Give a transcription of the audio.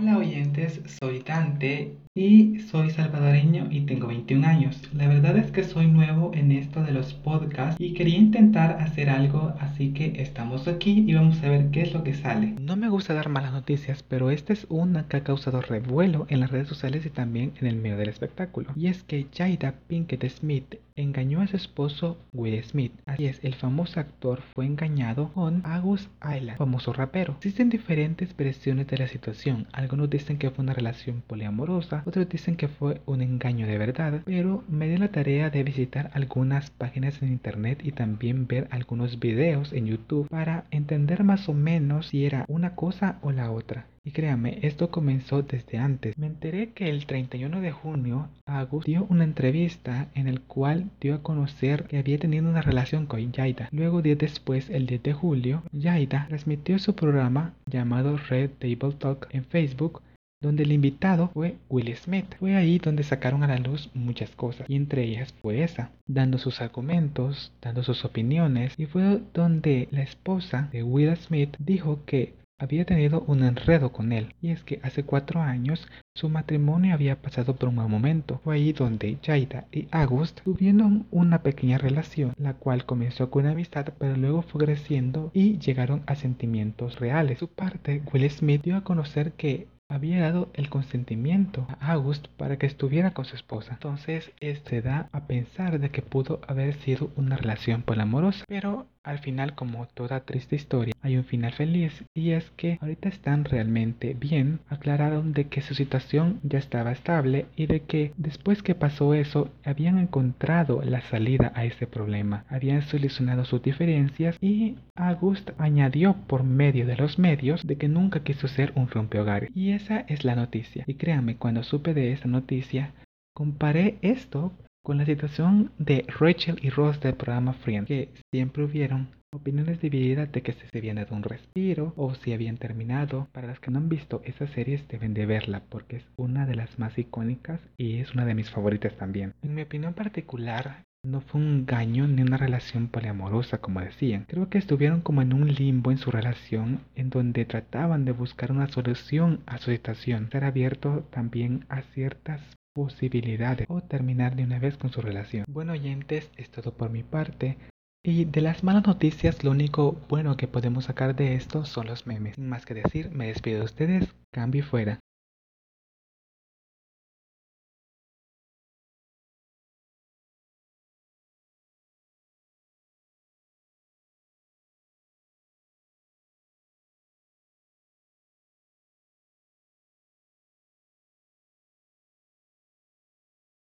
Hola oyentes, soy Dante y soy salvadoreño y tengo 21 años. La verdad es que soy nuevo en esto de los podcasts y quería intentar hacer algo, así que estamos aquí y vamos a ver qué es lo que sale. No me gusta dar malas noticias, pero esta es una que ha causado revuelo en las redes sociales y también en el medio del espectáculo. Y es que Jada Pinkett Smith engañó a su esposo Will Smith. Así es, el famoso actor fue engañado con August Island, famoso rapero. Existen diferentes versiones de la situación. Algunos dicen que fue una relación poliamorosa, otros dicen que fue un engaño de verdad, pero me di la tarea de visitar algunas páginas en internet y también ver algunos videos en YouTube para entender más o menos si era una cosa o la otra. Y créame, esto comenzó desde antes. Me enteré que el 31 de junio Agus dio una entrevista en el cual dio a conocer que había tenido una relación con Yaida. Luego, días después, el 10 de julio, Yaida transmitió su programa llamado Red Table Talk en Facebook donde el invitado fue Will Smith. Fue ahí donde sacaron a la luz muchas cosas, y entre ellas fue esa, dando sus argumentos, dando sus opiniones, y fue donde la esposa de Will Smith dijo que había tenido un enredo con él, y es que hace cuatro años su matrimonio había pasado por un mal momento. Fue ahí donde Jaida y August tuvieron una pequeña relación, la cual comenzó con una amistad, pero luego fue creciendo y llegaron a sentimientos reales. Su parte, Will Smith dio a conocer que había dado el consentimiento a August para que estuviera con su esposa. Entonces, este da a pensar de que pudo haber sido una relación polamorosa, pero al final, como toda triste historia, hay un final feliz y es que ahorita están realmente bien. Aclararon de que su situación ya estaba estable y de que después que pasó eso habían encontrado la salida a ese problema. Habían solucionado sus diferencias y August añadió por medio de los medios de que nunca quiso ser un rompehogares. Y esa es la noticia. Y créanme, cuando supe de esa noticia, comparé esto con la situación de Rachel y Ross del programa Friends, que siempre hubieron opiniones divididas de que se habían dado un respiro o si habían terminado. Para los que no han visto esas series deben de verla porque es una de las más icónicas y es una de mis favoritas también. En mi opinión particular, no fue un engaño ni una relación poliamorosa como decían. Creo que estuvieron como en un limbo en su relación en donde trataban de buscar una solución a su situación. Ser abierto también a ciertas posibilidades o terminar de una vez con su relación. Bueno oyentes, es todo por mi parte. Y de las malas noticias, lo único bueno que podemos sacar de esto son los memes. Sin más que decir, me despido de ustedes, cambio fuera.